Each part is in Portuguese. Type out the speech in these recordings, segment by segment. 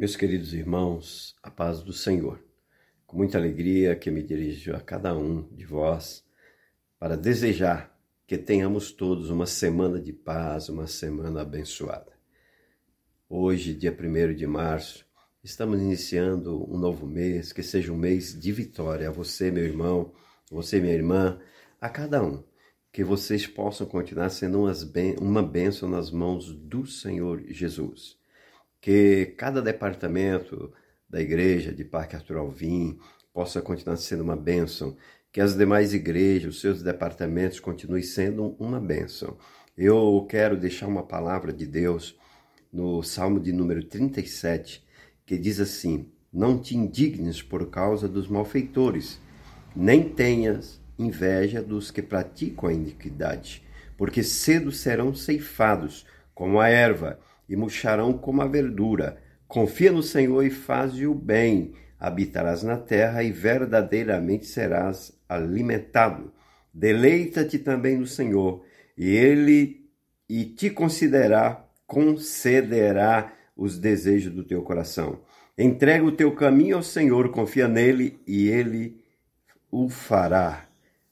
Meus queridos irmãos, a paz do Senhor. Com muita alegria que me dirijo a cada um de vós para desejar que tenhamos todos uma semana de paz, uma semana abençoada. Hoje, dia 1 de março, estamos iniciando um novo mês, que seja um mês de vitória a você, meu irmão, você, minha irmã, a cada um. Que vocês possam continuar sendo uma bênção nas mãos do Senhor Jesus que cada departamento da igreja de Parque Arthur Alvim possa continuar sendo uma bênção, que as demais igrejas, os seus departamentos continuem sendo uma bênção. Eu quero deixar uma palavra de Deus no Salmo de número 37, que diz assim: Não te indignes por causa dos malfeitores, nem tenhas inveja dos que praticam a iniquidade, porque cedo serão ceifados como a erva e murcharão como a verdura. Confia no Senhor e faze o bem. Habitarás na terra e verdadeiramente serás alimentado. Deleita-te também no Senhor, e ele e te considerará, concederá os desejos do teu coração. Entrega o teu caminho ao Senhor, confia nele e ele o fará.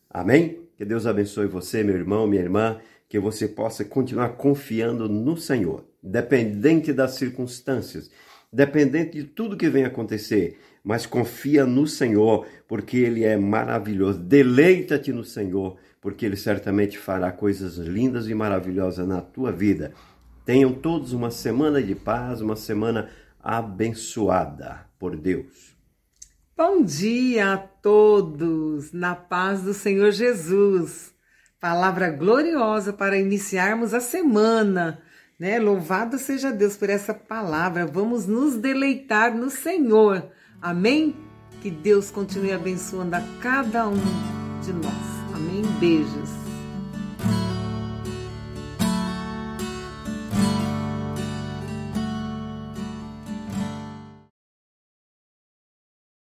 Amém? Que Deus abençoe você, meu irmão, minha irmã, que você possa continuar confiando no Senhor dependente das circunstâncias, dependente de tudo que vem acontecer, mas confia no Senhor, porque Ele é maravilhoso. Deleita-te no Senhor, porque Ele certamente fará coisas lindas e maravilhosas na tua vida. Tenham todos uma semana de paz, uma semana abençoada por Deus. Bom dia a todos, na paz do Senhor Jesus. Palavra gloriosa para iniciarmos a semana né? Louvado seja Deus por essa palavra. Vamos nos deleitar no Senhor. Amém? Que Deus continue abençoando a cada um de nós. Amém? Beijos.